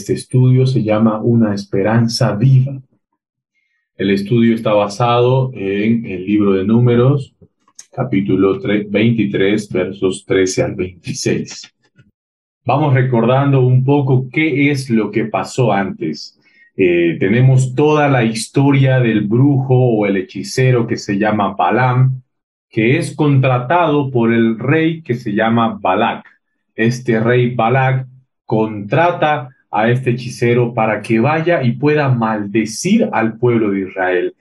este estudio se llama Una esperanza viva. El estudio está basado en el libro de números, capítulo 23, versos 13 al 26. Vamos recordando un poco qué es lo que pasó antes. Eh, tenemos toda la historia del brujo o el hechicero que se llama Balaam, que es contratado por el rey que se llama Balak. Este rey Balak contrata a este hechicero para que vaya y pueda maldecir al pueblo de Israel.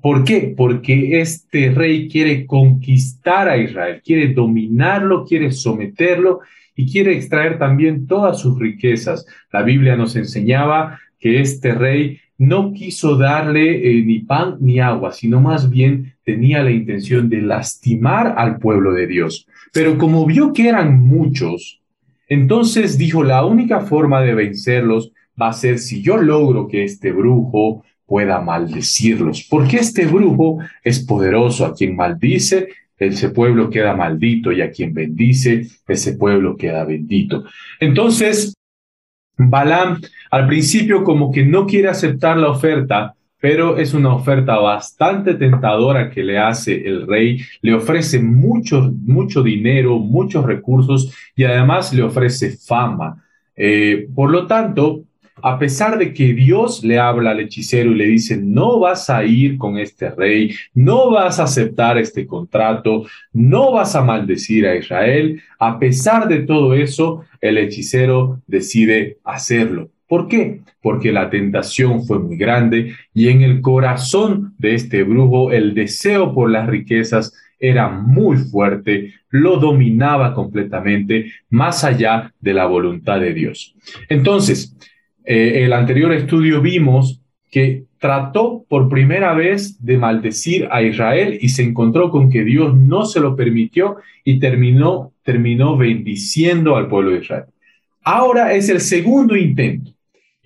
¿Por qué? Porque este rey quiere conquistar a Israel, quiere dominarlo, quiere someterlo y quiere extraer también todas sus riquezas. La Biblia nos enseñaba que este rey no quiso darle eh, ni pan ni agua, sino más bien tenía la intención de lastimar al pueblo de Dios. Pero como vio que eran muchos, entonces dijo, la única forma de vencerlos va a ser si yo logro que este brujo pueda maldecirlos, porque este brujo es poderoso, a quien maldice, ese pueblo queda maldito, y a quien bendice, ese pueblo queda bendito. Entonces, Balaam al principio como que no quiere aceptar la oferta, pero es una oferta bastante tentadora que le hace el rey. Le ofrece mucho, mucho dinero, muchos recursos y además le ofrece fama. Eh, por lo tanto, a pesar de que Dios le habla al hechicero y le dice, no vas a ir con este rey, no vas a aceptar este contrato, no vas a maldecir a Israel, a pesar de todo eso, el hechicero decide hacerlo. ¿Por qué? Porque la tentación fue muy grande y en el corazón de este brujo el deseo por las riquezas era muy fuerte, lo dominaba completamente, más allá de la voluntad de Dios. Entonces, eh, el anterior estudio vimos que trató por primera vez de maldecir a Israel y se encontró con que Dios no se lo permitió y terminó, terminó bendiciendo al pueblo de Israel. Ahora es el segundo intento.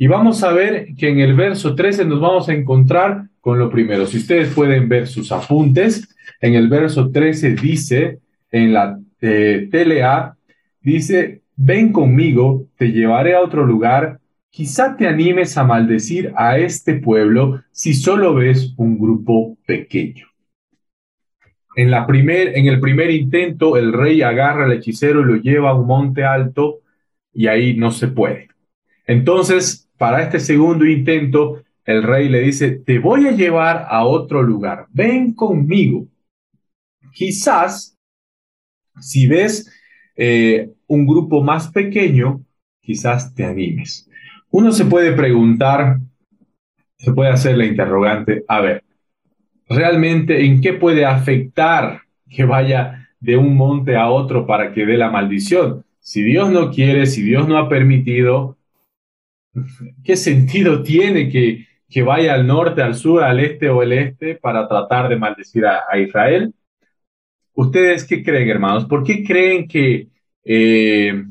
Y vamos a ver que en el verso 13 nos vamos a encontrar con lo primero. Si ustedes pueden ver sus apuntes, en el verso 13 dice, en la eh, TLA, dice, ven conmigo, te llevaré a otro lugar Quizá te animes a maldecir a este pueblo si solo ves un grupo pequeño. En, la primer, en el primer intento, el rey agarra al hechicero y lo lleva a un monte alto y ahí no se puede. Entonces, para este segundo intento, el rey le dice, te voy a llevar a otro lugar, ven conmigo. Quizás, si ves eh, un grupo más pequeño, quizás te animes. Uno se puede preguntar, se puede hacer la interrogante, a ver, ¿realmente en qué puede afectar que vaya de un monte a otro para que dé la maldición? Si Dios no quiere, si Dios no ha permitido, ¿qué sentido tiene que, que vaya al norte, al sur, al este o el este para tratar de maldecir a, Israel? ¿Ustedes qué creen, hermanos? ¿Por qué creen que eh,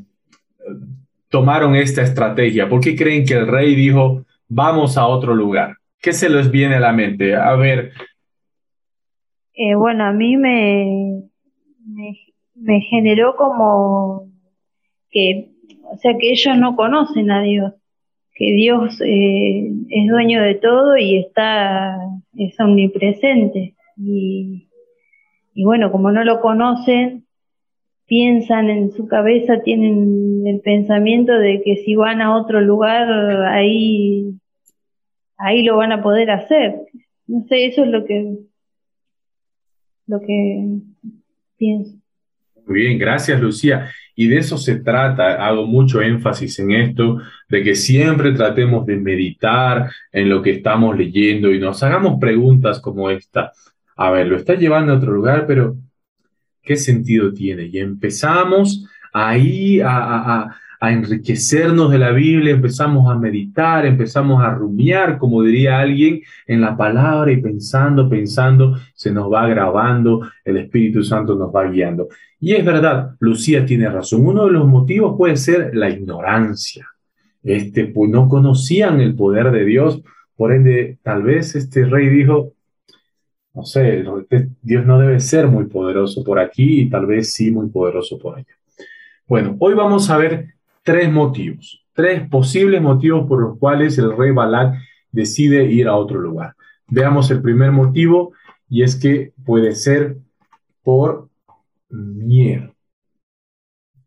tomaron esta estrategia? ¿Por qué creen que el rey dijo, vamos a otro lugar? ¿Qué se les viene a la mente? A ver. Eh, bueno, a mí me, me, generó como que, o sea, que ellos no conocen a Dios, que Dios eh, es dueño de todo y está, es omnipresente. Y, y bueno, como no lo conocen, piensan en su cabeza, tienen el pensamiento de que si van a otro lugar, ahí, ahí lo van a poder hacer. No sé, eso es lo que, lo que pienso. Muy bien, gracias Lucía. Y de eso se trata, hago mucho énfasis en esto, de que siempre tratemos de meditar en lo que estamos leyendo y nos hagamos preguntas como esta. A ver, lo está llevando a otro lugar, pero ¿Qué sentido tiene? Y empezamos ahí a, enriquecernos de la Biblia, empezamos a meditar, empezamos a rumiar, como diría alguien, en la palabra y pensando, pensando, se nos va grabando, el Espíritu Santo nos va guiando. Y es verdad, Lucía tiene razón. Uno de los motivos puede ser la ignorancia. Este, pues no conocían el poder de Dios, por ende, tal vez este rey dijo, no sé, Dios no debe ser muy poderoso por aquí y tal vez sí muy poderoso por allá. Bueno, hoy vamos a ver tres motivos, tres posibles motivos por los cuales el rey Balak decide ir a otro lugar. Veamos el primer motivo y es que puede ser por miedo.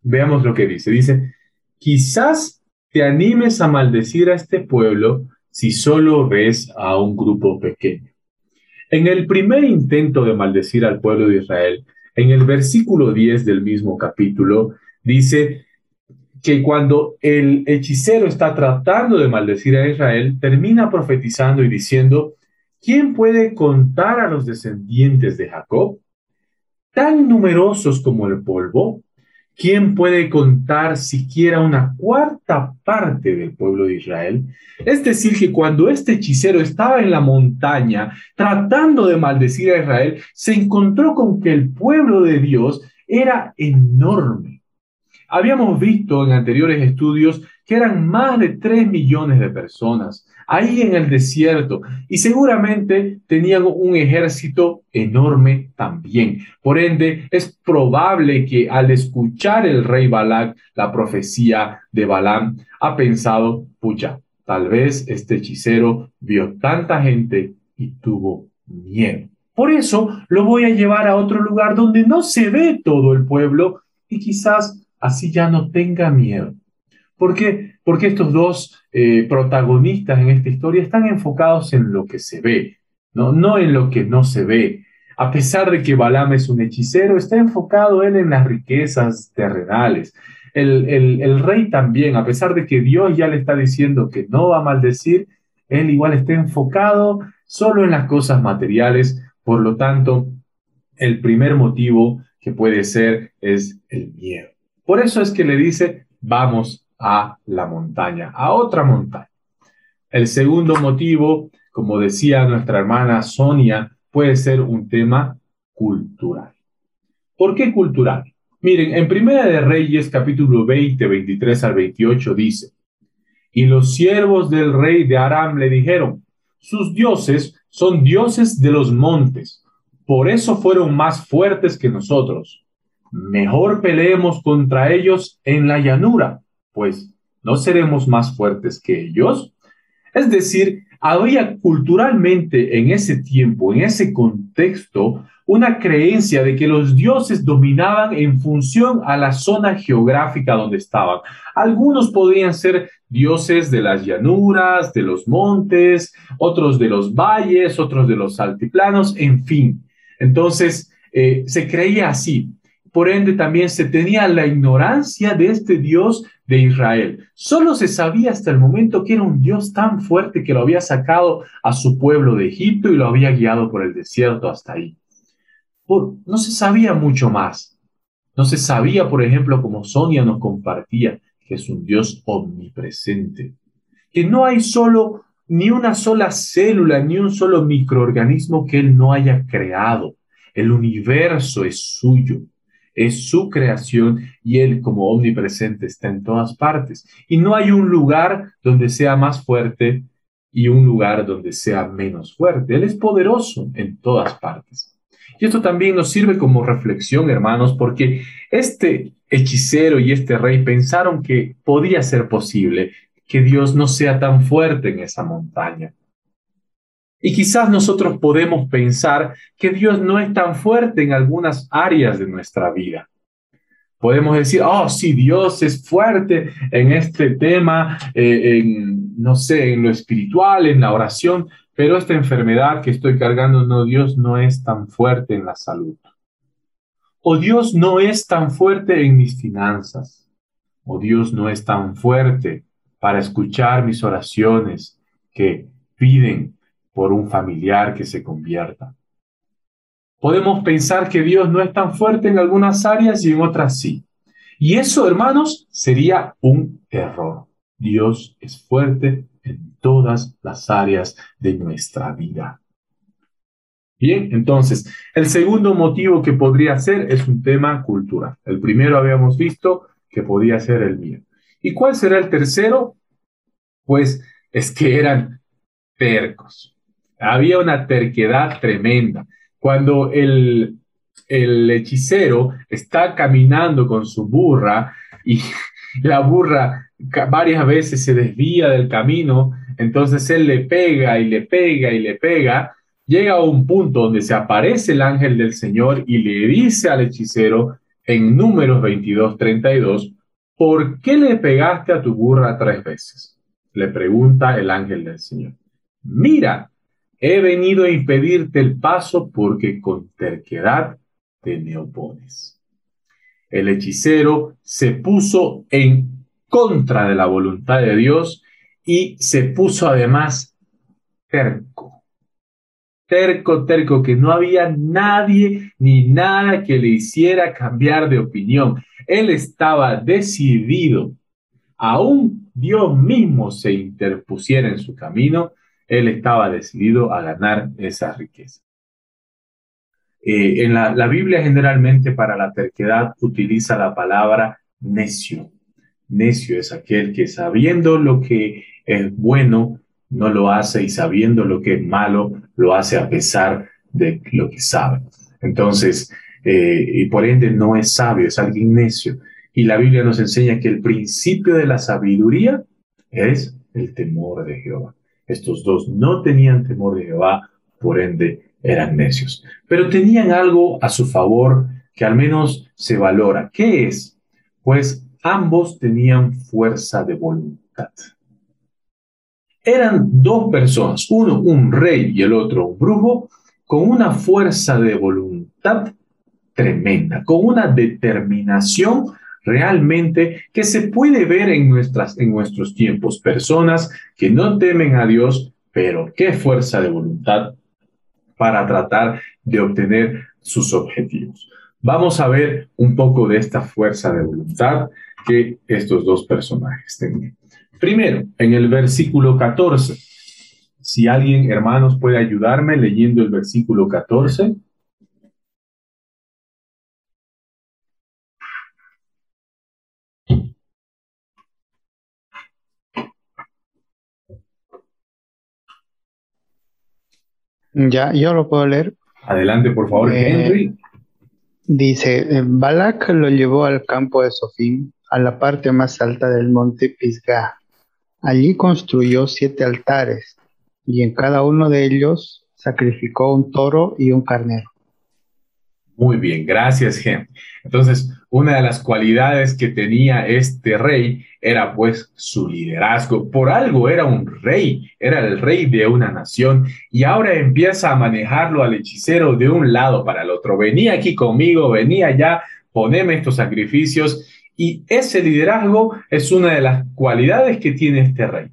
Veamos lo que dice. Dice, quizás te animes a maldecir a este pueblo si solo ves a un grupo pequeño. En el primer intento de maldecir al pueblo de Israel, en el versículo 10 del mismo capítulo, dice que cuando el hechicero está tratando de maldecir a Israel, termina profetizando y diciendo, ¿quién puede contar a los descendientes de Jacob? Tan numerosos como el polvo, ¿quién puede contar siquiera una cuarta parte del pueblo de Israel? Es decir, que cuando este hechicero estaba en la montaña tratando de maldecir a Israel, se encontró con que el pueblo de Dios era enorme Habíamos visto en anteriores estudios que eran más de 3 millones de personas ahí en el desierto y seguramente tenían un ejército enorme también. Por ende, es probable que al escuchar el rey Balak la profecía de Balaam, ha pensado, pucha, tal vez este hechicero vio tanta gente y tuvo miedo. Por eso lo voy a llevar a otro lugar donde no se ve todo el pueblo y quizás así ya no tenga miedo. ¿Por qué? Porque estos dos eh, protagonistas en esta historia están enfocados en lo que se ve, ¿no? no en lo que no se ve. A pesar de que Balaam es un hechicero, está enfocado él en las riquezas terrenales. El, el, rey también, a pesar de que Dios ya le está diciendo que no va a maldecir, él igual está enfocado solo en las cosas materiales. Por lo tanto, el primer motivo que puede ser es el miedo. Por eso es que le dice, vamos a la montaña, a otra montaña. El segundo motivo, como decía nuestra hermana Sonia, puede ser un tema cultural. ¿Por qué cultural? Miren, en Primera de Reyes, capítulo 20, 23 al 28, dice, y los siervos del rey de Aram le dijeron, sus dioses son dioses de los montes, por eso fueron más fuertes que nosotros mejor peleemos contra ellos en la llanura, pues no seremos más fuertes que ellos. Es decir, había culturalmente en ese tiempo, en ese contexto, una creencia de que los dioses dominaban en función a la zona geográfica donde estaban. Algunos podrían ser dioses de las llanuras, de los montes, otros de los valles, otros de los altiplanos, en fin. Entonces, eh, se creía así. Por ende, también se tenía la ignorancia de este Dios de Israel. Solo se sabía hasta el momento que era un Dios tan fuerte que lo había sacado a su pueblo de Egipto y lo había guiado por el desierto hasta ahí. no se sabía mucho más. No se sabía, por ejemplo, como Sonia nos compartía, que es un Dios omnipresente, que no hay solo ni una sola célula, ni un solo microorganismo que Él no haya creado. El universo es suyo es su creación y Él como omnipresente está en todas partes. Y no hay un lugar donde sea más fuerte y un lugar donde sea menos fuerte. Él es poderoso en todas partes. Y esto también nos sirve como reflexión, hermanos, porque este hechicero y este rey pensaron que podía ser posible que Dios no sea tan fuerte en esa montaña. Y quizás nosotros podemos pensar que Dios no es tan fuerte en algunas áreas de nuestra vida. Podemos decir, oh, sí, Dios es fuerte en este tema, eh, en, no sé, en lo espiritual, en la oración, pero esta enfermedad que estoy cargando, no, Dios no es tan fuerte en la salud. O Dios no es tan fuerte en mis finanzas. O Dios no es tan fuerte para escuchar mis oraciones que piden por un familiar que se convierta. Podemos pensar que Dios no es tan fuerte en algunas áreas y en otras sí. Y eso, hermanos, sería un error. Dios es fuerte en todas las áreas de nuestra vida. Bien, entonces, el segundo motivo que podría ser es un tema cultural. El primero habíamos visto que podía ser el mío. ¿Y cuál será el tercero? Pues es que eran tercos había una terquedad tremenda. Cuando el, el hechicero está caminando con su burra y, La burra varias veces se desvía del camino, entonces él le pega y le pega y le pega. Llega a un punto donde se aparece el ángel del Señor y le dice al hechicero en números 22, 32, ¿por qué le pegaste a tu burra tres veces? Le pregunta el ángel del Señor. Mira, he venido a impedirte el paso porque con terquedad te me opones. El hechicero se puso en contra de la voluntad de Dios y se puso además terco. Terco, terco, que no había nadie ni nada que le hiciera cambiar de opinión. Él estaba decidido, aún Dios mismo se interpusiera en su camino, él estaba decidido a ganar esa riqueza. Eh, en la, Biblia generalmente para la terquedad utiliza la palabra necio. Necio es aquel que sabiendo lo que es bueno, no lo hace y sabiendo lo que es malo, lo hace a pesar de lo que sabe. Entonces, eh, y por ende no es sabio, es alguien necio. Y la Biblia nos enseña que el principio de la sabiduría es el temor de Jehová. Estos dos no tenían temor de Jehová, por ende eran necios. Pero tenían algo a su favor que al menos se valora. ¿Qué es? Pues ambos tenían fuerza de voluntad. Eran dos personas, uno un rey y el otro un brujo, con una fuerza de voluntad tremenda, con una determinación realmente que se puede ver en, nuestros tiempos. Personas que no temen a Dios, pero qué fuerza de voluntad para tratar de obtener sus objetivos. Vamos a ver un poco de esta fuerza de voluntad que estos dos personajes tenían. Primero, en el versículo 14. Si alguien, hermanos, puede ayudarme leyendo el versículo 14. Ya, yo lo puedo leer. Adelante, por favor, eh, Henry. Dice, eh, Balak lo llevó al campo de Sofín, a la parte más alta del monte Pisgah. Allí construyó siete altares, y en cada uno de ellos sacrificó un toro y un carnero. Muy bien, gracias, Henry. Entonces, una de las cualidades que tenía este rey era pues su liderazgo. Por algo era un rey, era el rey de una nación y ahora empieza a manejarlo al hechicero de un lado para el otro. Venía aquí conmigo, venía allá, poneme estos sacrificios y ese liderazgo es una de las cualidades que tiene este rey.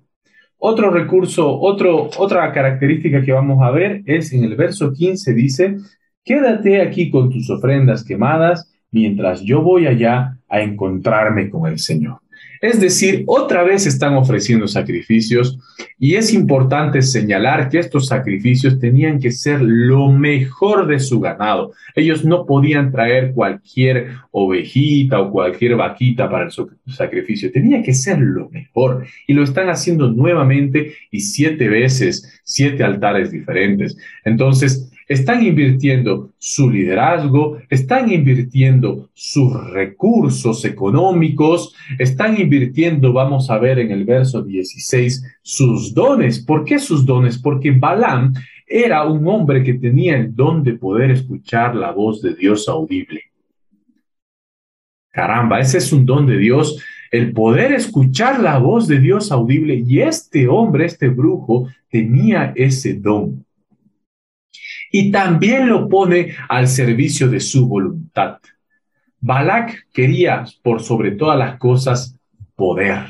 Otro recurso, otro, otra característica que vamos a ver es en el verso 15 dice, quédate aquí con tus ofrendas quemadas mientras yo voy allá a encontrarme con el Señor. Es decir, otra vez están ofreciendo sacrificios y es importante señalar que estos sacrificios tenían que ser lo mejor de su ganado. Ellos no podían traer cualquier ovejita o cualquier vaquita para el sacrificio. Tenía que ser lo mejor y lo están haciendo nuevamente y siete veces, siete altares diferentes. Entonces, están invirtiendo su liderazgo, están invirtiendo sus recursos económicos, están invirtiendo, vamos a ver en el verso 16, sus dones. ¿Por qué sus dones? Porque Balaam era un hombre que tenía el don de poder escuchar la voz de Dios audible. Caramba, ese es un don de Dios, el poder escuchar la voz de Dios audible. Y este hombre, este brujo, tenía ese don y también lo pone al servicio de su voluntad. Balak quería, por sobre todas las cosas, poder.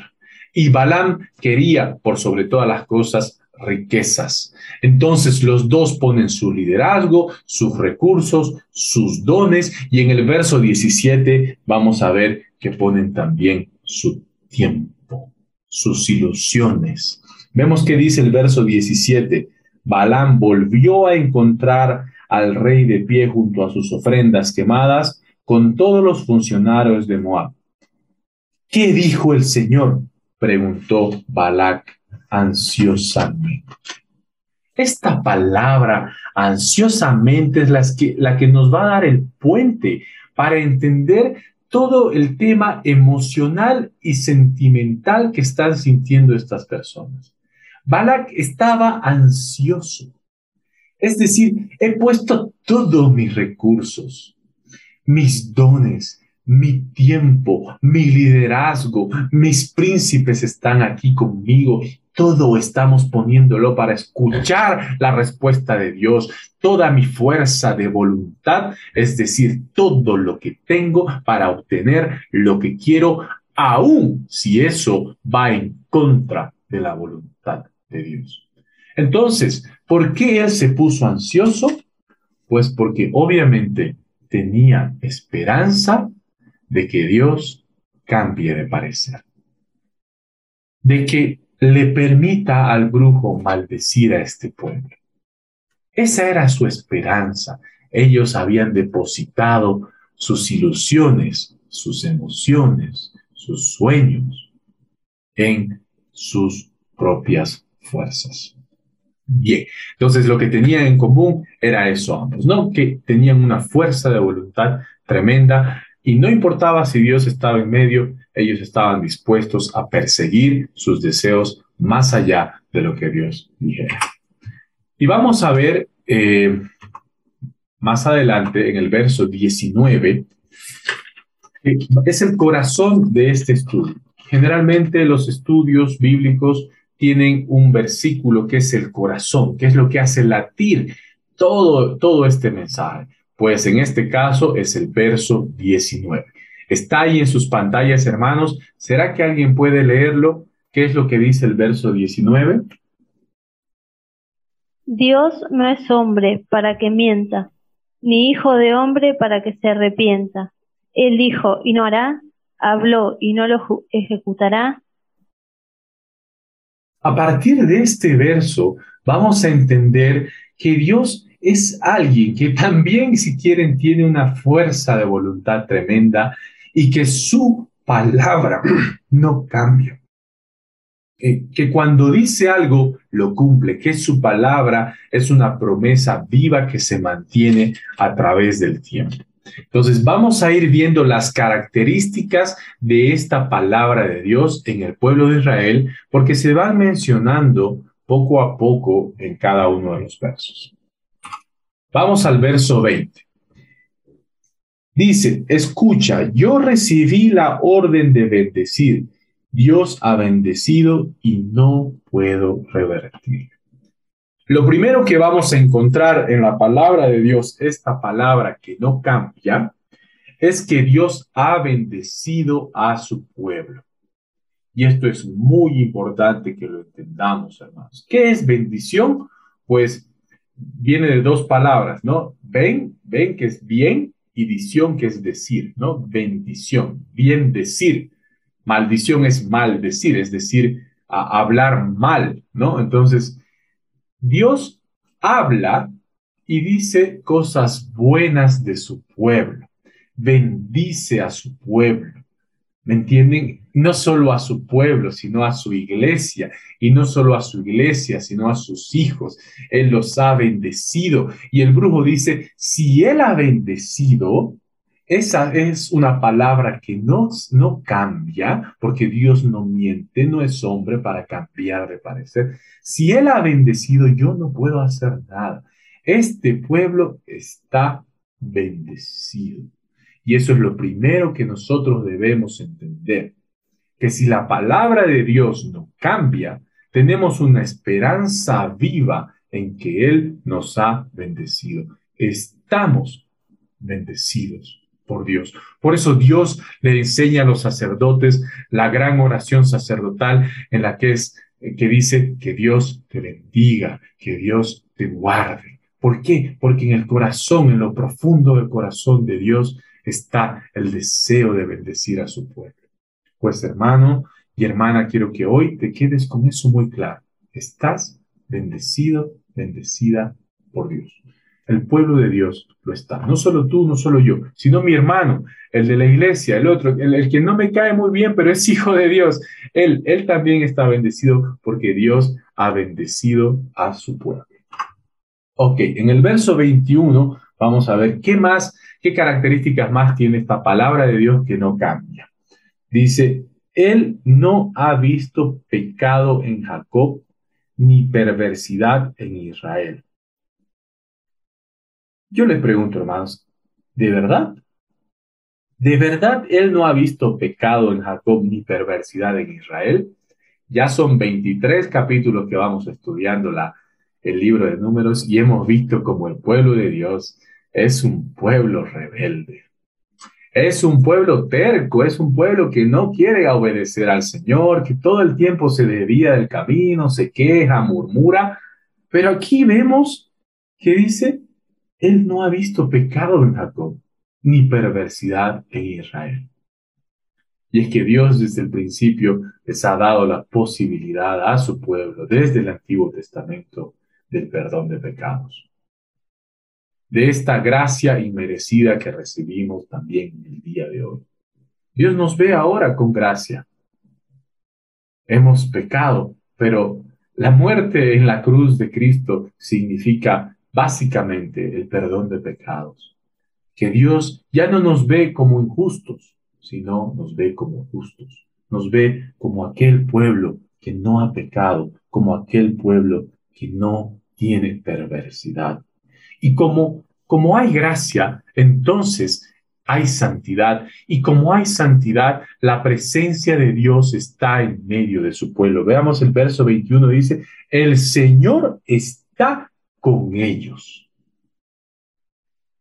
Y Balaam quería, por sobre todas las cosas, riquezas. Entonces los dos ponen su liderazgo, sus recursos, sus dones, y en el verso 17 vamos a ver que ponen también su tiempo, sus ilusiones. Vemos que dice el verso 17, Balaam volvió a encontrar al rey de pie junto a sus ofrendas quemadas con todos los funcionarios de Moab. ¿Qué dijo el Señor? preguntó Balac ansiosamente. Esta palabra ansiosamente es la que, la que nos va a dar el puente para entender todo el tema emocional y sentimental que están sintiendo estas personas. Balak estaba ansioso. Es decir, he puesto todos mis recursos, mis dones, mi tiempo, mi liderazgo, mis príncipes están aquí conmigo. Todo estamos poniéndolo para escuchar la respuesta de Dios. Toda mi fuerza de voluntad, es decir, todo lo que tengo para obtener lo que quiero, aun si eso va en contra de la voluntad de Dios. Entonces, ¿por qué él se puso ansioso? Pues porque obviamente tenía esperanza de que Dios cambie de parecer, de que le permita al brujo maldecir a este pueblo. Esa era su esperanza. Ellos habían depositado sus ilusiones, sus emociones, sus sueños en sus propias fuerzas. Bien, entonces lo que tenían en común era eso ambos, ¿no? Que tenían una fuerza de voluntad tremenda y no importaba si Dios estaba en medio, ellos estaban dispuestos a perseguir sus deseos más allá de lo que Dios dijera. Y vamos a ver eh, más adelante en el verso 19, es el corazón de este estudio. Generalmente los estudios bíblicos tienen un versículo que es el corazón, que es lo que hace latir todo, todo este mensaje. Pues en este caso es el verso 19. Está ahí en sus pantallas, hermanos. ¿Será que alguien puede leerlo? ¿Qué es lo que dice el verso 19? Dios no es hombre para que mienta, ni hijo de hombre para que se arrepienta. Él dijo y no hará, habló y no lo ejecutará. A partir de este verso vamos a entender que Dios es alguien que también, si quieren, tiene una fuerza de voluntad tremenda y que su palabra no cambia. que cuando dice algo, lo cumple, que su palabra es una promesa viva que se mantiene a través del tiempo. Entonces vamos a ir viendo las características de esta palabra de Dios en el pueblo de Israel, porque se van mencionando poco a poco en cada uno de los versos. Vamos al verso 20. Dice, escucha, yo recibí la orden de bendecir. Dios ha bendecido y no puedo revertir. Lo primero que vamos a encontrar en la palabra de Dios, esta palabra que no cambia, es que Dios ha bendecido a su pueblo. Y esto es muy importante que lo entendamos, hermanos. ¿Qué es bendición? Pues viene de dos palabras, ¿no? Ven, ven que es bien y dición que es decir, ¿no? Bendición, bien decir. Maldición es maldecir, es decir, hablar mal, ¿no? Entonces, Dios habla y dice cosas buenas de su pueblo, bendice a su pueblo. ¿Me entienden? No solo a su pueblo, sino a su iglesia. Y no solo a su iglesia, sino a sus hijos. Él los ha bendecido. Y el brujo dice, si Él ha bendecido, esa es una palabra que no, no cambia, porque Dios no miente, no es hombre para cambiar de parecer. Si Él ha bendecido, yo no puedo hacer nada. Este pueblo está bendecido. Y eso es lo primero que nosotros debemos entender, que si la palabra de Dios no cambia, tenemos una esperanza viva en que Él nos ha bendecido. Estamos bendecidos por Dios. Por eso Dios le enseña a los sacerdotes la gran oración sacerdotal en la que es que dice que Dios te bendiga, que Dios te guarde. ¿Por qué? Porque en el corazón, en lo profundo del corazón de Dios está el deseo de bendecir a su pueblo. Pues hermano y hermana, quiero que hoy te quedes con eso muy claro. Estás bendecido, bendecida por Dios el pueblo de Dios lo está. No solo tú, no solo yo, sino mi hermano, el de la iglesia, el otro, el, que no me cae muy bien, pero es hijo de Dios. Él, él también está bendecido porque Dios ha bendecido a su pueblo. Ok, en el verso 21 vamos a ver qué más, qué características más tiene esta palabra de Dios que no cambia. Dice, Él no ha visto pecado en Jacob ni perversidad en Israel. Yo les pregunto, hermanos, ¿de verdad? ¿De verdad Él no ha visto pecado en Jacob ni perversidad en Israel? Ya son 23 capítulos que vamos estudiando la, el libro de números y hemos visto como el pueblo de Dios es un pueblo rebelde. Es un pueblo terco, es un pueblo que no quiere obedecer al Señor, que todo el tiempo se desvía del camino, se queja, murmura. Pero aquí vemos que dice, Él no ha visto pecado en Jacob, ni perversidad en Israel. Y es que Dios desde el principio les ha dado la posibilidad a su pueblo, desde el Antiguo Testamento, del perdón de pecados. De esta gracia inmerecida que recibimos también el día de hoy. Dios nos ve ahora con gracia. Hemos pecado, pero la muerte en la cruz de Cristo significa básicamente el perdón de pecados. Que Dios ya no nos ve como injustos, sino nos ve como justos. Nos ve como aquel pueblo que no ha pecado, como aquel pueblo que no tiene perversidad. Y como, como hay gracia, entonces hay santidad. Y como hay santidad, la presencia de Dios está en medio de su pueblo. Veamos el verso 21, dice, el Señor está con ellos.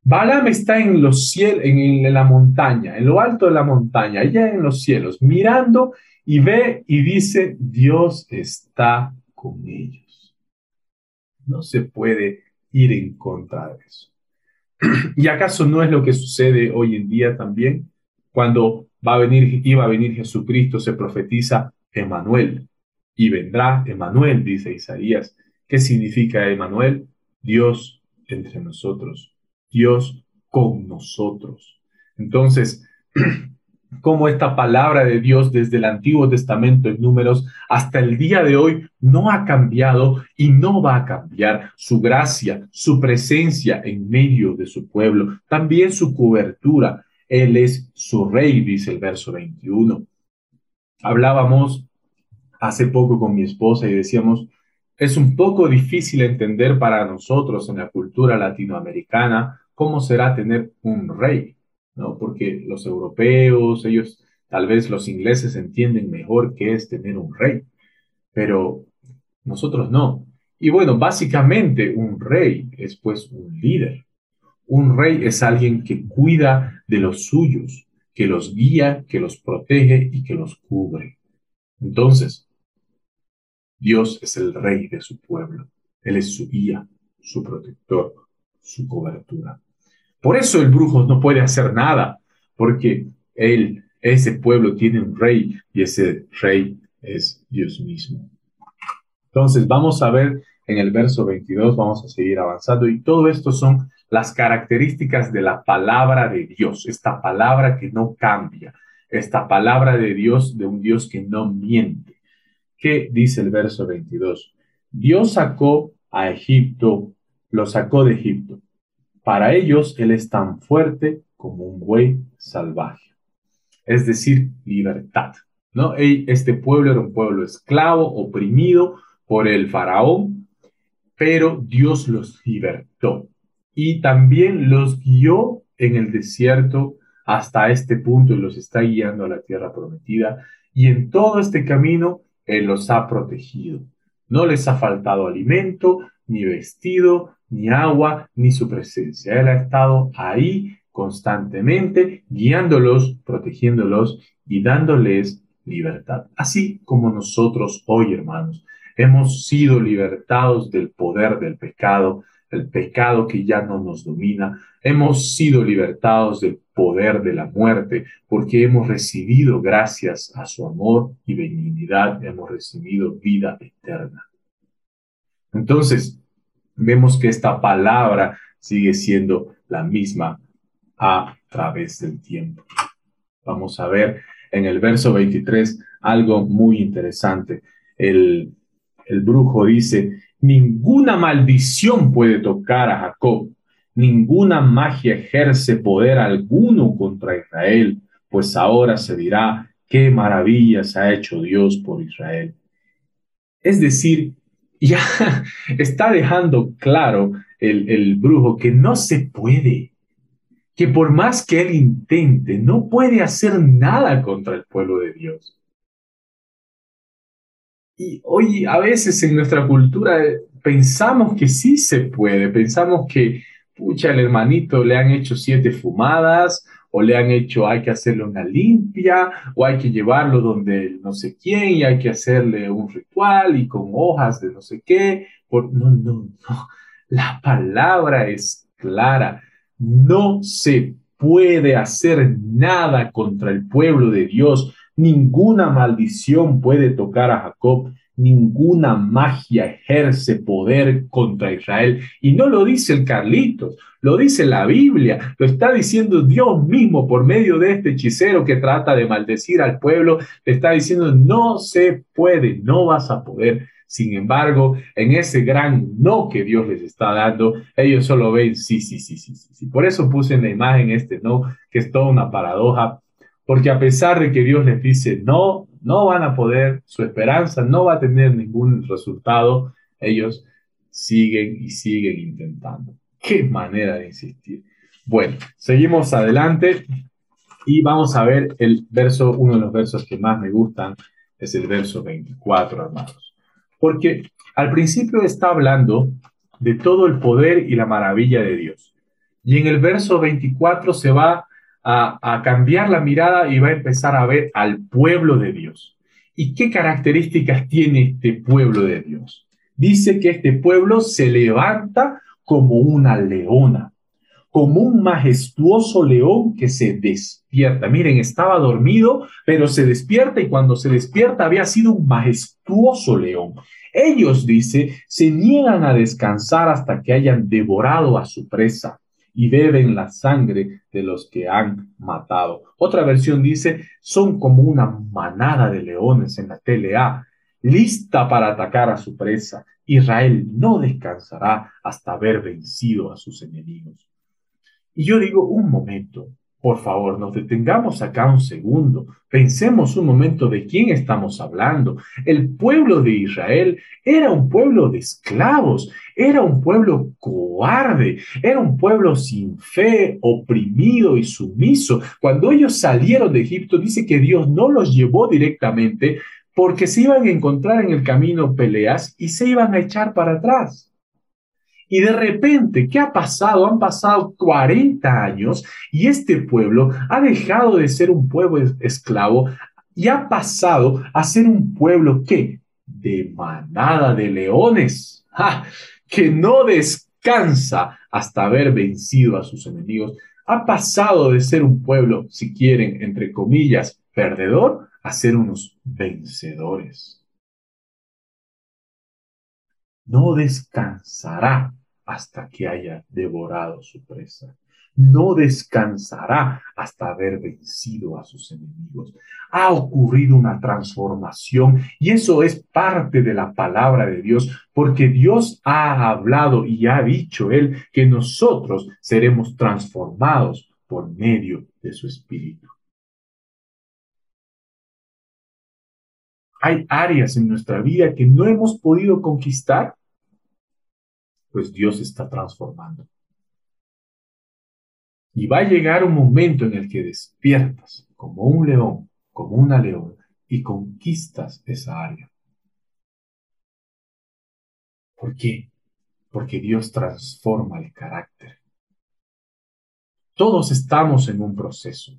Balaam está en los cielos, en, la montaña, en lo alto de la montaña, allá en los cielos, mirando y ve y dice, Dios está con ellos. No se puede ir en contra de eso. ¿Y acaso no es lo que sucede hoy en día también? Cuando va a venir, iba a venir Jesucristo, se profetiza Emanuel. Y vendrá Emanuel, dice Isaías. ¿Qué significa Emanuel? Dios entre nosotros, Dios con nosotros. Entonces, cómo esta palabra de Dios desde el Antiguo Testamento en números hasta el día de hoy no ha cambiado y no va a cambiar su gracia, su presencia en medio de su pueblo, también su cobertura. Él es su rey, dice el verso 21. Hablábamos hace poco con mi esposa y decíamos, es un poco difícil entender para nosotros en la cultura latinoamericana cómo será tener un rey. ¿no? Porque los europeos, ellos, tal vez los ingleses entienden mejor qué es tener un rey, pero nosotros no. Y bueno, básicamente un rey es pues un líder. Un rey es alguien que cuida de los suyos, que los guía, que los protege y que los cubre. Entonces, Dios es el rey de su pueblo. Él es su guía, su protector, su cobertura. Por eso el brujo no puede hacer nada, porque él, ese pueblo tiene un rey y ese rey es Dios mismo. Entonces vamos a ver en el verso 22, vamos a seguir avanzando y todo esto son las características de la palabra de Dios, esta palabra que no cambia, esta palabra de Dios, de un Dios que no miente. ¿Qué dice el verso 22? Dios sacó a Egipto, lo sacó de Egipto para ellos Él es tan fuerte como un buey salvaje, es decir, libertad. ¿no? Este pueblo era un pueblo esclavo, oprimido por el faraón, pero Dios los libertó y también los guió en el desierto hasta este punto y los está guiando a la tierra prometida. Y en todo este camino Él los ha protegido. No les ha faltado alimento, ni vestido, ni agua, ni su presencia. Él ha estado ahí constantemente, guiándolos, protegiéndolos y dándoles libertad. Así como nosotros hoy, hermanos, hemos sido libertados del poder del pecado, el pecado que ya no nos domina, hemos sido libertados del poder de la muerte, porque hemos recibido, gracias a su amor y benignidad, hemos recibido vida eterna. Entonces, vemos que esta palabra sigue siendo la misma a través del tiempo. Vamos a ver en el verso 23 algo muy interesante. El, el brujo dice, Ninguna maldición puede tocar a Jacob. Ninguna magia ejerce poder alguno contra Israel, pues ahora se dirá qué maravillas ha hecho Dios por Israel. Es decir, ya está dejando claro el, el brujo que no se puede, que por más que él intente, no puede hacer nada contra el pueblo de Dios. Y hoy a veces en nuestra cultura pensamos que sí se puede, pensamos que, pucha, el hermanito le han hecho siete fumadas o le han hecho hay que hacerle una limpia o hay que llevarlo donde no sé quién y hay que hacerle un ritual y con hojas de no sé qué. No, no, no. La palabra es clara. No se puede hacer nada contra el pueblo de Dios Ninguna maldición puede tocar a Jacob, ninguna magia ejerce poder contra Israel. Y no lo dice el Carlitos, lo dice la Biblia, lo está diciendo Dios mismo por medio de este hechicero que trata de maldecir al pueblo, le está diciendo, no se puede, no vas a poder. Sin embargo, en ese gran no que Dios les está dando, ellos solo ven sí, sí, sí, sí, sí. Por eso puse en la imagen este no, que es toda una paradoja porque a pesar de que Dios les dice no, no van a poder, su esperanza no va a tener ningún resultado, ellos siguen y siguen intentando. Qué manera de insistir. Bueno, seguimos adelante y vamos a ver el verso, uno de los versos que más me gustan, es el verso 24, hermanos. Porque al principio está hablando de todo el poder y la maravilla de Dios. Y en el verso 24 se va a, cambiar la mirada y va a empezar a ver al pueblo de Dios. ¿Y qué características tiene este pueblo de Dios? Dice que este pueblo se levanta como una leona, como un majestuoso león que se despierta. Miren, estaba dormido, pero se despierta y cuando se despierta había sido un majestuoso león. Ellos, dice, se niegan a descansar hasta que hayan devorado a su presa y beben la sangre de los que han matado. Otra versión dice, son como una manada de leones en la TLA, lista para atacar a su presa. Israel no descansará hasta haber vencido a sus enemigos. Y yo digo, un momento, por favor, nos detengamos acá un segundo. Pensemos un momento de quién estamos hablando. El pueblo de Israel era un pueblo de esclavos, era un pueblo cobarde, era un pueblo sin fe, oprimido y sumiso. Cuando ellos salieron de Egipto, dice que Dios no los llevó directamente porque se iban a encontrar en el camino peleas y se iban a echar para atrás. Y de repente, ¿qué ha pasado? Han pasado 40 años y este pueblo ha dejado de ser un pueblo esclavo y ha pasado a ser un pueblo que de manada de leones, que no descansa hasta haber vencido a sus enemigos. Ha pasado de ser un pueblo, si quieren, entre comillas, perdedor, a ser unos vencedores. No descansará hasta que haya devorado su presa. No descansará hasta haber vencido a sus enemigos. Ha ocurrido una transformación y eso es parte de la palabra de Dios, porque Dios ha hablado y ha dicho Él que nosotros seremos transformados por medio de su Espíritu. Hay áreas en nuestra vida que no hemos podido conquistar pues Dios está transformando. Y va a llegar un momento en el que despiertas como un león, como una leona, y conquistas esa área. ¿Por qué? Porque Dios transforma el carácter. Todos estamos en un proceso.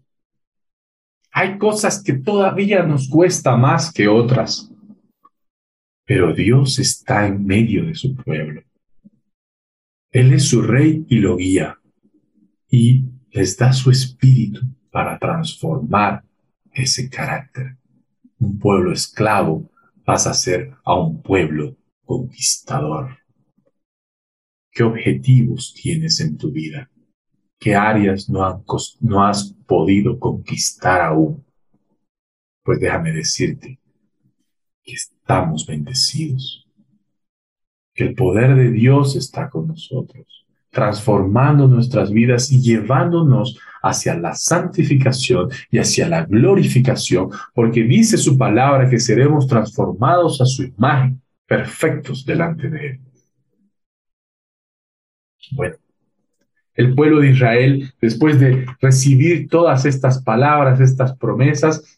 Hay cosas que todavía nos cuesta más que otras, pero Dios está en medio de su pueblo. Él es su rey y lo guía. Y les da su espíritu para transformar ese carácter. Un pueblo esclavo pasa a ser a un pueblo conquistador. ¿Qué objetivos tienes en tu vida? ¿Qué áreas no, no has podido conquistar aún? Pues déjame decirte que estamos bendecidos el poder de Dios está con nosotros, transformando nuestras vidas y llevándonos hacia la santificación y hacia la glorificación, porque dice su palabra que seremos transformados a su imagen, perfectos delante de Él. Bueno, el pueblo de Israel, después de recibir todas estas palabras, estas promesas,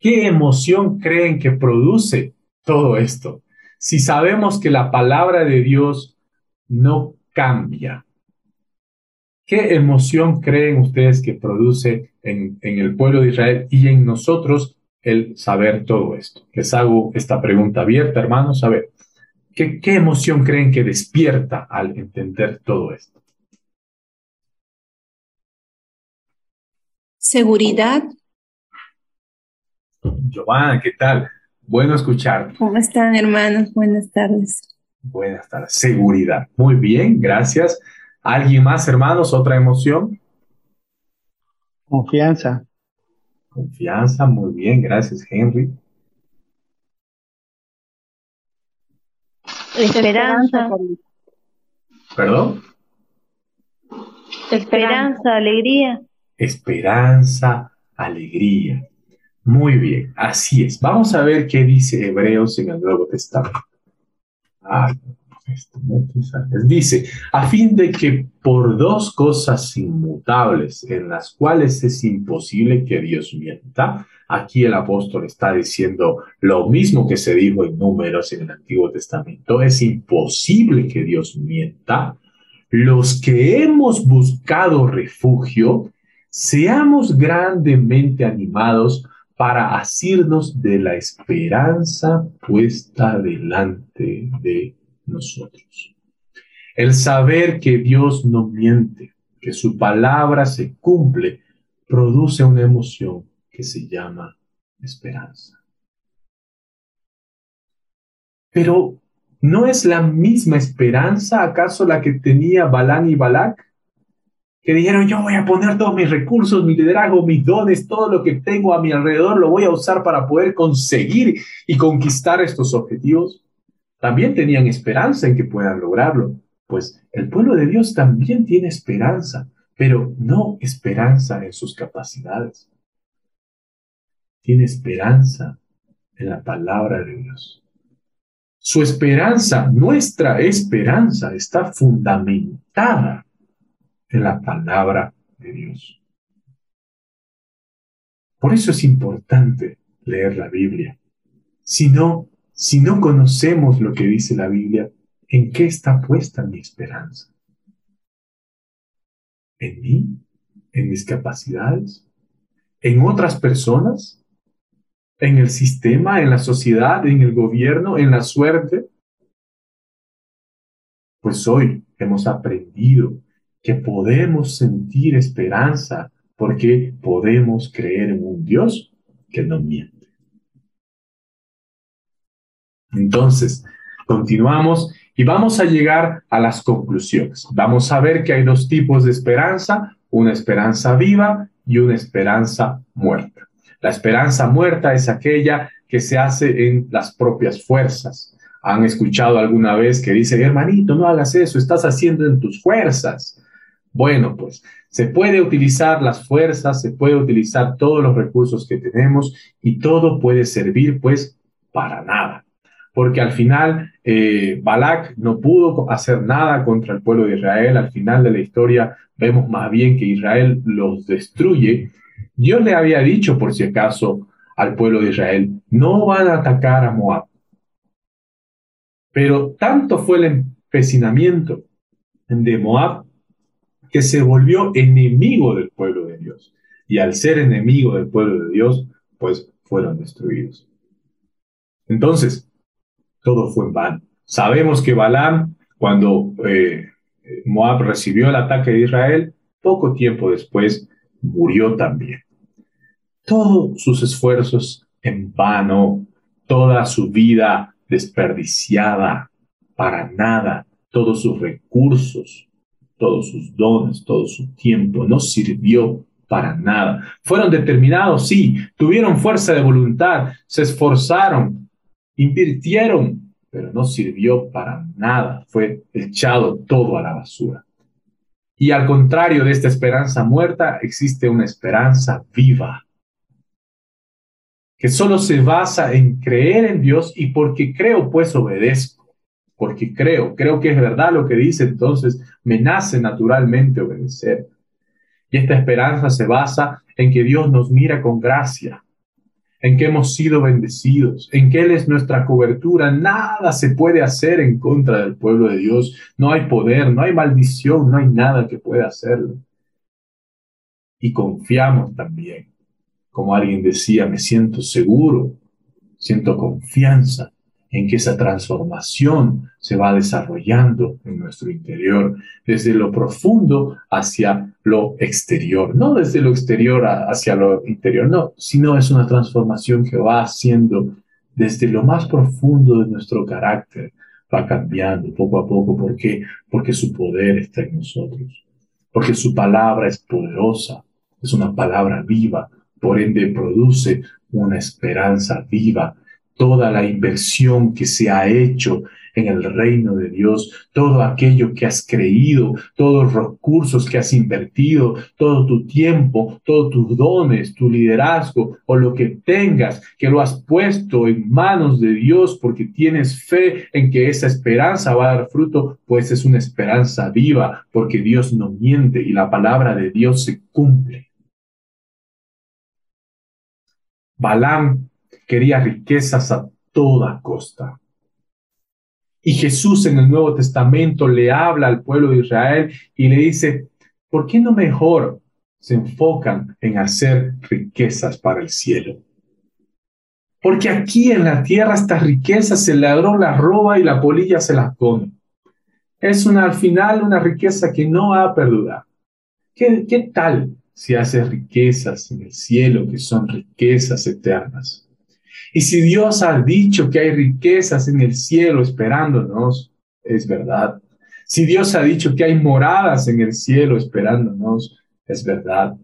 ¿qué emoción creen que produce todo esto? Si sabemos que la palabra de Dios no cambia, ¿qué emoción creen ustedes que produce en, el pueblo de Israel y en nosotros el saber todo esto? Les hago esta pregunta abierta, hermanos. A ver, ¿qué, qué emoción creen que despierta al entender todo esto? Seguridad. Giovanna, ¿qué tal? Bueno escuchar. ¿Cómo están, hermanos? Buenas tardes. Buenas tardes. Seguridad. Muy bien, gracias. ¿Alguien más, hermanos? ¿Otra emoción? Confianza. Confianza, muy bien, gracias, Henry. Esperanza. ¿Perdón? Esperanza, alegría esperanza, alegría. Muy bien, así es. Vamos a ver qué dice Hebreos en el Nuevo Testamento. Ah, dice, a fin de que por dos cosas inmutables en las cuales es imposible que Dios mienta, aquí el apóstol está diciendo lo mismo que se dijo en números en el Antiguo Testamento, es imposible que Dios mienta, los que hemos buscado refugio seamos grandemente animados para asirnos de la esperanza puesta delante de nosotros. El saber que Dios no miente, que su palabra se cumple, produce una emoción que se llama esperanza. Pero, ¿no es la misma esperanza acaso la que tenía Balán y Balac? Que dijeron, yo voy a poner todos mis recursos, mi liderazgo, mis dones, todo lo que tengo a mi alrededor, lo voy a usar para poder conseguir y conquistar estos objetivos, también tenían esperanza en que puedan lograrlo. Pues el pueblo de Dios también tiene esperanza, pero no esperanza en sus capacidades. Tiene esperanza en la palabra de Dios. Su esperanza, nuestra esperanza, está fundamentada en la palabra de Dios. Por eso es importante leer la Biblia. Si no, si no conocemos lo que dice la Biblia, ¿en qué está puesta mi esperanza? ¿En mí? ¿En mis capacidades? ¿En otras personas? ¿En el sistema? ¿En la sociedad? ¿En el gobierno? ¿En la suerte? Pues hoy hemos aprendido que podemos sentir esperanza porque podemos creer en un Dios que no miente. Entonces, continuamos y vamos a llegar a las conclusiones. Vamos a ver que hay dos tipos de esperanza, una esperanza viva y una esperanza muerta. La esperanza muerta es aquella que se hace en las propias fuerzas. Han escuchado alguna vez que dice, hermanito, no hagas eso, estás haciendo en tus fuerzas. Bueno, pues se puede utilizar las fuerzas, se puede utilizar todos los recursos que tenemos y todo puede servir pues para nada. Porque al final eh, Balak no pudo hacer nada contra el pueblo de Israel. Al final de la historia vemos más bien que Israel los destruye. Dios le había dicho, por si acaso, al pueblo de Israel, no van a atacar a Moab. Pero tanto fue el empecinamiento de Moab que se volvió enemigo del pueblo de Dios. Y al ser enemigo del pueblo de Dios, pues fueron destruidos. Entonces, todo fue en vano. Sabemos que Balaam, cuando eh, Moab recibió el ataque de Israel, poco tiempo después murió también. Todos sus esfuerzos en vano, toda su vida desperdiciada, para nada, todos sus recursos, todos sus dones, todo su tiempo, no sirvió para nada. Fueron determinados, sí, tuvieron fuerza de voluntad, se esforzaron, invirtieron pero no sirvió para nada, fue echado todo a la basura. Y al contrario de esta esperanza muerta, existe una esperanza viva, que solo se basa en creer en Dios y porque creo, pues obedezco, porque creo, creo que es verdad lo que dice, entonces me nace naturalmente obedecer. Y esta esperanza se basa en que Dios nos mira con gracia, en que hemos sido bendecidos, en que Él es nuestra cobertura. Nada se puede hacer en contra del pueblo de Dios. No hay poder, no hay maldición, no hay nada que pueda hacerlo. Y confiamos también. Como alguien decía, me siento seguro, siento confianza en que esa transformación se va desarrollando en nuestro interior, desde lo profundo hacia lo exterior, no desde lo exterior hacia lo interior, no, sino es una transformación que va haciendo desde lo más profundo de nuestro carácter, va cambiando poco a poco, ¿por qué? Porque su poder está en nosotros, porque su palabra es poderosa, es una palabra viva, por ende produce una esperanza viva toda la inversión que se ha hecho en el reino de Dios, todo aquello que has creído, todos los recursos que has invertido, todo tu tiempo, todos tus dones, tu liderazgo o lo que tengas, que lo has puesto en manos de Dios porque tienes fe en que esa esperanza va a dar fruto, pues es una esperanza viva porque Dios no miente y la palabra de Dios se cumple. Balán quería riquezas a toda costa. Y Jesús en el Nuevo Testamento le habla al pueblo de Israel y le dice, ¿por qué no mejor se enfocan en hacer riquezas para el cielo? Porque aquí en la tierra estas riquezas el ladrón las roba y la polilla se las come. Es una, al final una riqueza que no va a perdurar. ¿Qué, ¿Qué tal si haces riquezas en el cielo que son riquezas eternas? Y si Dios ha dicho que hay riquezas en el cielo esperándonos, es verdad. Si Dios ha dicho que hay moradas en el cielo esperándonos, es verdad.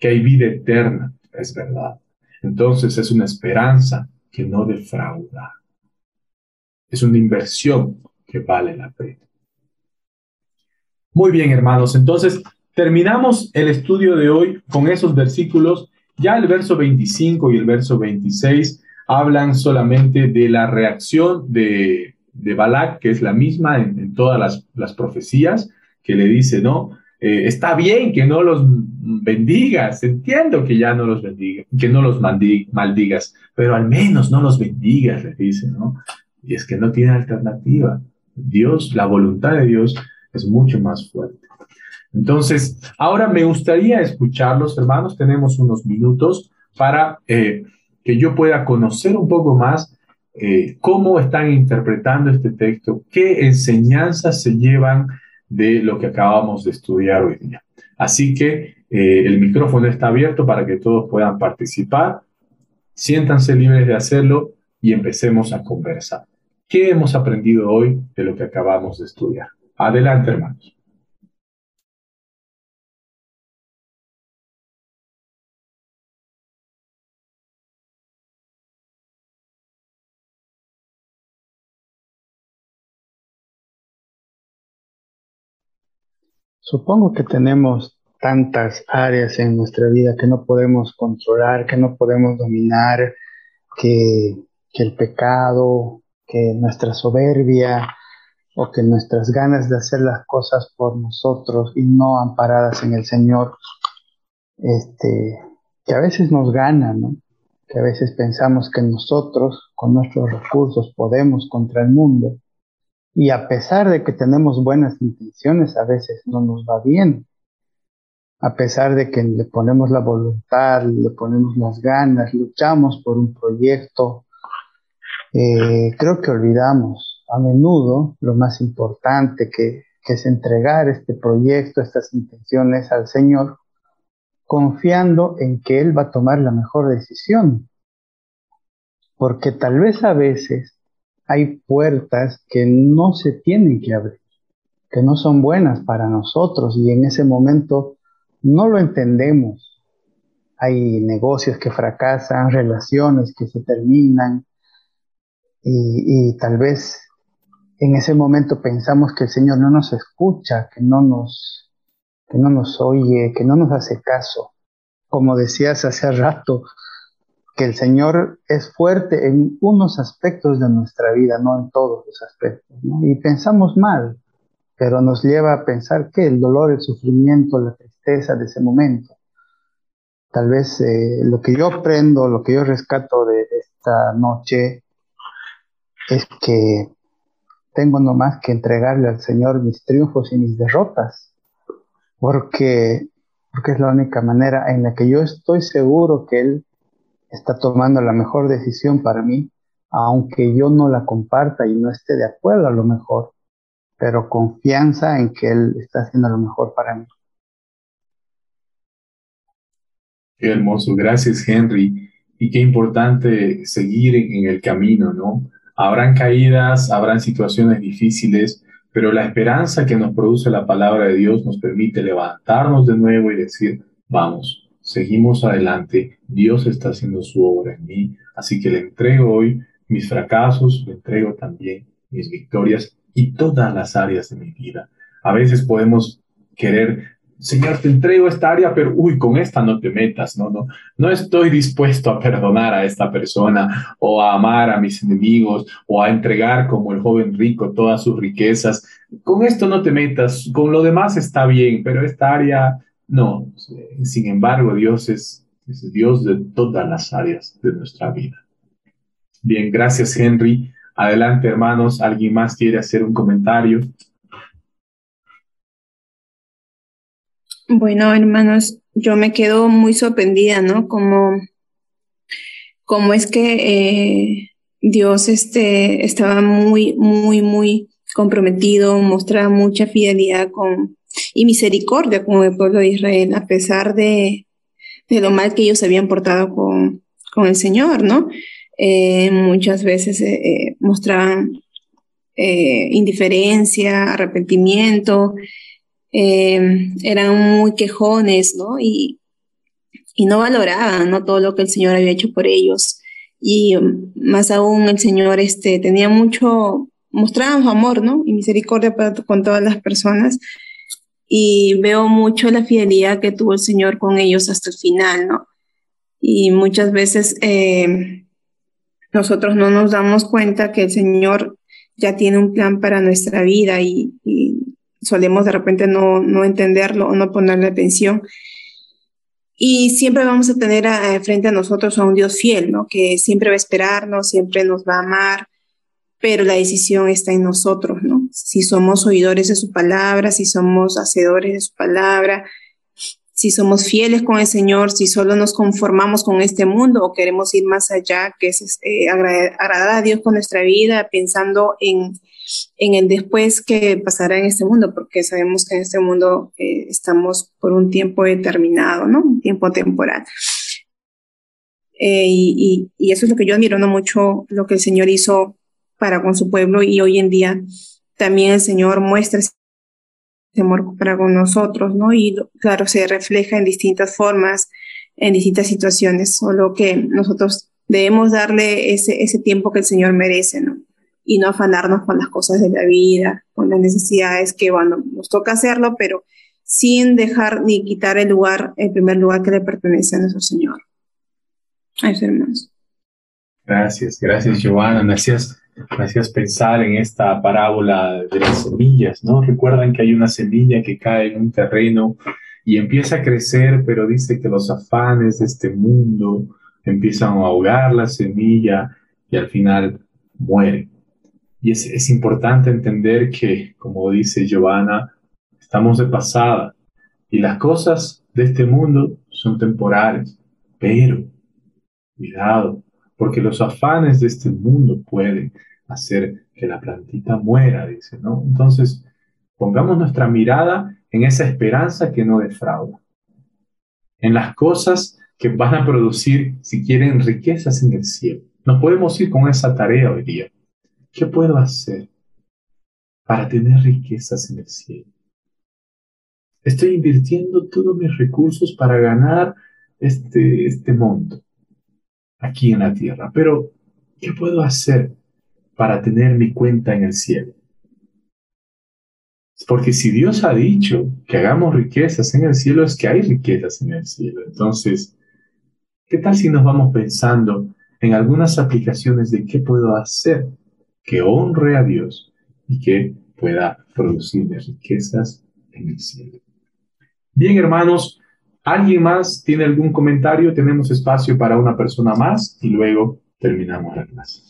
Que hay vida eterna, es verdad. Entonces es una esperanza que no defrauda. Es una inversión que vale la pena. Muy bien, hermanos. Entonces, terminamos el estudio de hoy con esos versículos. Ya el verso 25 y el verso 26 hablan solamente de la reacción de, de Balak, que es la misma en, todas las, profecías, que le dice, no, eh, está bien que no los bendigas, entiendo que ya no los bendigas, que no los maldigas, pero al menos no los bendigas, le dice, ¿no? Y es que no tiene alternativa. Dios, la voluntad de Dios es mucho más fuerte. Entonces, ahora me gustaría escucharlos, hermanos, tenemos unos minutos para eh, que yo pueda conocer un poco más eh, cómo están interpretando este texto, qué enseñanzas se llevan de lo que acabamos de estudiar hoy día. Así que eh, el micrófono está abierto para que todos puedan participar. Siéntanse libres de hacerlo y empecemos a conversar. ¿Qué hemos aprendido hoy de lo que acabamos de estudiar? Adelante, hermanos. Supongo que tenemos tantas áreas en nuestra vida que no podemos controlar, que no podemos dominar, que, el pecado, que nuestra soberbia o que nuestras ganas de hacer las cosas por nosotros y no amparadas en el Señor, este, que a veces nos ganan, ¿no? que a veces pensamos que nosotros con nuestros recursos podemos contra el mundo y a pesar de que tenemos buenas intenciones, a veces no nos va bien. A pesar de que le ponemos la voluntad, le ponemos las ganas, luchamos por un proyecto, eh, creo que olvidamos a menudo lo más importante que, que es entregar este proyecto, estas intenciones al Señor, confiando en que Él va a tomar la mejor decisión. Porque tal vez a veces hay puertas que no se tienen que abrir, que no son buenas para nosotros y en ese momento no lo entendemos. Hay negocios que fracasan, relaciones que se terminan y, tal vez en ese momento pensamos que el Señor no nos escucha, que no nos, que no nos oye, que no nos hace caso. Como decías hace rato, que el Señor es fuerte en unos aspectos de nuestra vida, no en todos los aspectos. Y pensamos mal, pero nos lleva a pensar que el dolor, el sufrimiento, la tristeza de ese momento. Tal vez eh, lo que yo aprendo, lo que yo rescato de esta noche es que tengo nomás que entregarle al Señor mis triunfos y mis derrotas, porque, porque es la única manera en la que yo estoy seguro que Él está tomando la mejor decisión para mí, aunque yo no la comparta y no esté de acuerdo a lo mejor, pero confianza en que Él está haciendo lo mejor para mí. Qué hermoso, gracias Henry. Y qué importante seguir en el camino, ¿no? Habrán caídas, habrán situaciones difíciles, pero la esperanza que nos produce la palabra de Dios nos permite levantarnos de nuevo y decir, vamos, seguimos adelante, Dios está haciendo su obra en mí, así que le entrego hoy mis fracasos, le entrego también mis victorias y todas las áreas de mi vida. A veces podemos querer Señor, te entrego esta área, pero uy, con esta no te metas, no, no, no estoy dispuesto a perdonar a esta persona o a amar a mis enemigos o a entregar como el joven rico todas sus riquezas. Con esto no te metas, con lo demás está bien, pero esta área no. Sin embargo, Dios es, Dios de todas las áreas de nuestra vida. Bien, gracias Henry. Adelante, hermanos. ¿Alguien más quiere hacer un comentario? Bueno, hermanos, yo me quedo muy sorprendida, ¿no? Como, como es que eh, Dios este, estaba muy, muy, muy comprometido, mostraba mucha fidelidad con, y misericordia con el pueblo de Israel, a pesar de, de lo mal que ellos habían portado con, con el Señor, ¿no? Eh, muchas veces eh, mostraban indiferencia, arrepentimiento, Em, eran muy quejones, ¿no? Y, y no valoraban, ¿no? Todo lo que el Señor había hecho por ellos. Y um, más aún el Señor este, tenía mucho, mostraba su amor, ¿no? Y misericordia con todas las personas. Y veo mucho la fidelidad que tuvo el Señor con ellos hasta el final, ¿no? Y muchas veces em, nosotros no nos damos cuenta que el Señor ya tiene un plan para nuestra vida y, solemos de repente no, no entenderlo o no ponerle atención. Y siempre vamos a tener frente a nosotros a un Dios fiel, ¿no? Que siempre va a esperarnos, siempre nos va a amar, pero la decisión está en nosotros, ¿no? Si somos oidores de su palabra, si somos hacedores de su palabra, si somos fieles con el Señor, si solo nos conformamos con este mundo o queremos ir más allá, que es eh, agradar a Dios con nuestra vida, pensando en, en el después que pasará en este mundo, porque sabemos que en este mundo eh, estamos por un tiempo determinado, ¿no? Un tiempo temporal. Eh, y, y, eso es lo que yo admiro ¿no? mucho, lo que el Señor hizo para con su pueblo y hoy en día también el Señor muestra ese amor para con nosotros, ¿no? Y claro, se refleja en distintas formas, en distintas situaciones, solo que nosotros debemos darle ese, ese tiempo que el Señor merece, ¿no? y no afanarnos con las cosas de la vida, con las necesidades que, bueno, nos toca hacerlo, pero sin dejar ni quitar el lugar, el primer lugar que le pertenece a nuestro Señor. A hermanos. Gracias, gracias, Giovanna. Me hacías, pensar en esta parábola de las semillas, ¿no? Recuerdan que hay una semilla que cae en un terreno y empieza a crecer, pero dice que los afanes de este mundo empiezan a ahogar la semilla y al final muere. Y es, importante entender que, como dice Giovanna, estamos de pasada y las cosas de este mundo son temporales, pero cuidado, porque los afanes de este mundo pueden hacer que la plantita muera, dice, ¿no? Entonces, pongamos nuestra mirada en esa esperanza que no defrauda, en las cosas que van a producir, si quieren, riquezas en el cielo. Nos podemos ir con esa tarea hoy día. ¿Qué puedo hacer para tener riquezas en el cielo? Estoy invirtiendo todos mis recursos para ganar este, este monto aquí en la tierra, pero ¿qué puedo hacer para tener mi cuenta en el cielo? Porque si Dios ha dicho que hagamos riquezas en el cielo, es que hay riquezas en el cielo. Entonces, ¿qué tal si nos vamos pensando en algunas aplicaciones de qué puedo hacer que honre a Dios y que pueda producir riquezas en el cielo? Bien, hermanos, ¿alguien más tiene algún comentario? Tenemos espacio para una persona más y luego terminamos la clase.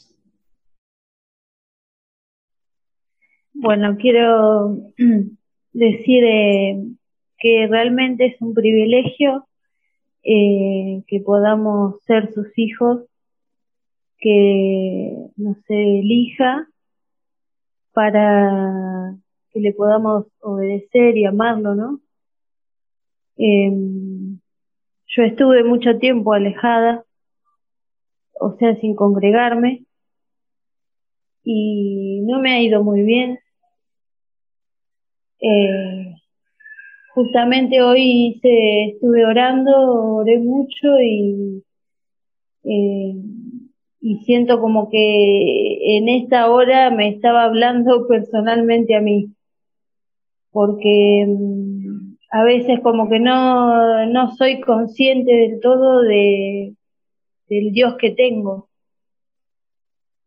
Bueno, quiero decir eh, que realmente es un privilegio eh, que podamos ser sus hijos, que nos elija para que le podamos obedecer y amarlo, ¿no? Em, yo estuve mucho tiempo alejada, o sea, sin congregarme, y no me ha ido muy bien. Eh, justamente hoy estuve orando, oré mucho y, eh, y siento como que en esta hora me estaba hablando personalmente a mí, porque mm, a veces como que no, no soy consciente del todo de, del Dios que tengo.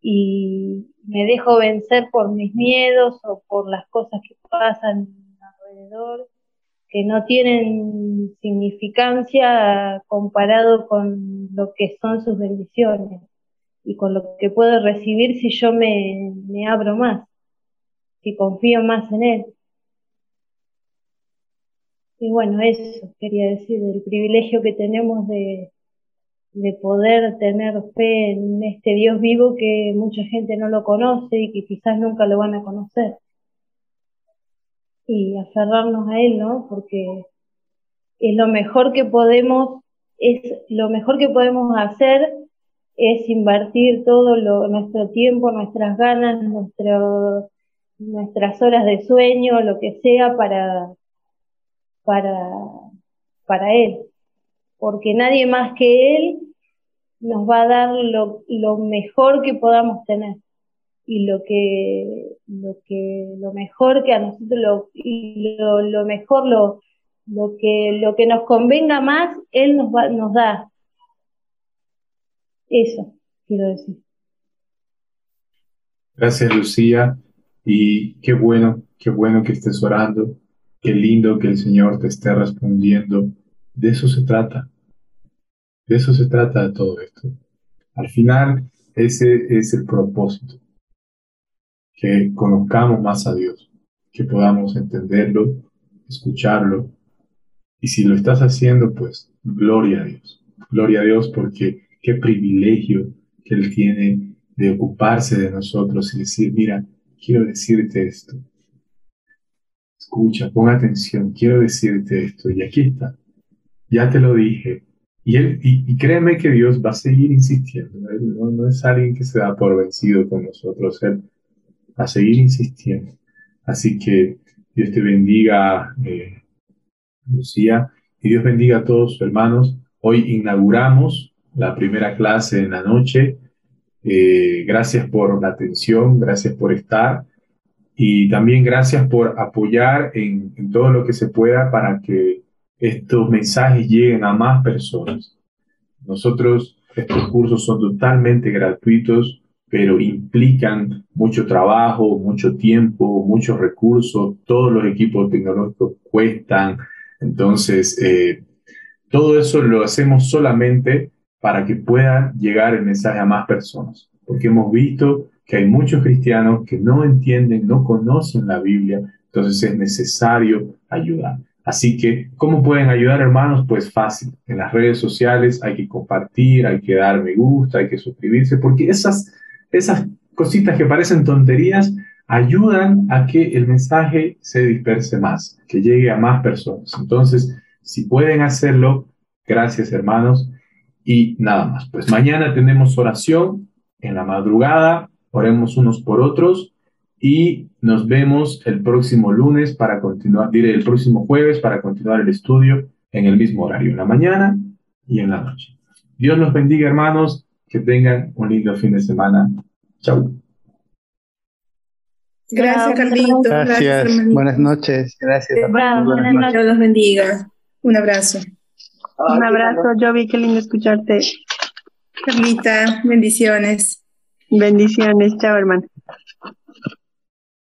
Y, me dejo vencer por mis miedos o por las cosas que pasan alrededor, que no tienen significancia comparado con lo que son sus bendiciones y con lo que puedo recibir si yo me, me abro más, si confío más en Él. Y bueno, eso quería decir, del privilegio que tenemos de, de poder tener fe en este Dios vivo que mucha gente no lo conoce y que quizás nunca lo van a conocer. Y aferrarnos a Él, ¿no? Porque es lo mejor que podemos, es lo mejor que podemos hacer es invertir todo lo, nuestro tiempo, nuestras ganas, nuestro, nuestras horas de sueño, lo que sea para, para, para Él porque nadie más que Él nos va a dar lo, lo mejor que podamos tener y lo que lo que lo mejor que a nosotros lo, lo, lo mejor lo, lo que lo que nos convenga más él nos va, nos da. Eso quiero decir. Gracias Lucía y qué bueno qué bueno que estés orando qué lindo que el Señor te esté respondiendo de eso se trata de eso se trata de todo esto. Al final, ese es el propósito, que conozcamos más a Dios, que podamos entenderlo, escucharlo. Y si lo estás haciendo, pues gloria a Dios. Gloria a Dios porque qué privilegio que Él tiene de ocuparse de nosotros y decir, mira, quiero decirte esto. Escucha, pon atención, quiero decirte esto. Y aquí está. Ya te lo dije, y, él, y, créeme que Dios va a seguir insistiendo. no, no, es alguien que se da por vencido con nosotros. Él va a seguir insistiendo. Así que Dios te bendiga, eh, Lucía, y Dios bendiga a todos sus hermanos. Hoy inauguramos la primera clase en la noche. Eh, gracias por la atención, gracias por estar y también gracias por apoyar en, todo lo que se pueda para que estos mensajes lleguen a más personas. Nosotros, estos cursos son totalmente gratuitos, pero implican mucho trabajo, mucho tiempo, muchos recursos, todos los equipos tecnológicos cuestan. Entonces, eh, todo eso lo hacemos solamente para que pueda llegar el mensaje a más personas, porque hemos visto que hay muchos cristianos que no entienden, no conocen la Biblia, entonces es necesario ayudar. Así que, ¿cómo pueden ayudar hermanos? Pues fácil. En las redes sociales hay que compartir, hay que dar me gusta, hay que suscribirse, porque esas, esas cositas que parecen tonterías ayudan a que el mensaje se disperse más, que llegue a más personas. Entonces, si pueden hacerlo, gracias hermanos. Y nada más, pues mañana tenemos oración en la madrugada, oremos unos por otros y nos vemos el próximo lunes para continuar, diré el próximo jueves para continuar el estudio en el mismo horario, en la mañana y en la noche. Dios los bendiga, hermanos, que tengan un lindo fin de semana. Chau. Gracias, Carlito. Gracias. buenas noches. Gracias. Buenas, noches. Dios los bendiga. Un abrazo. Un abrazo, Jovi. Qué lindo escucharte. Carlita, bendiciones. Bendiciones. Chao, hermano.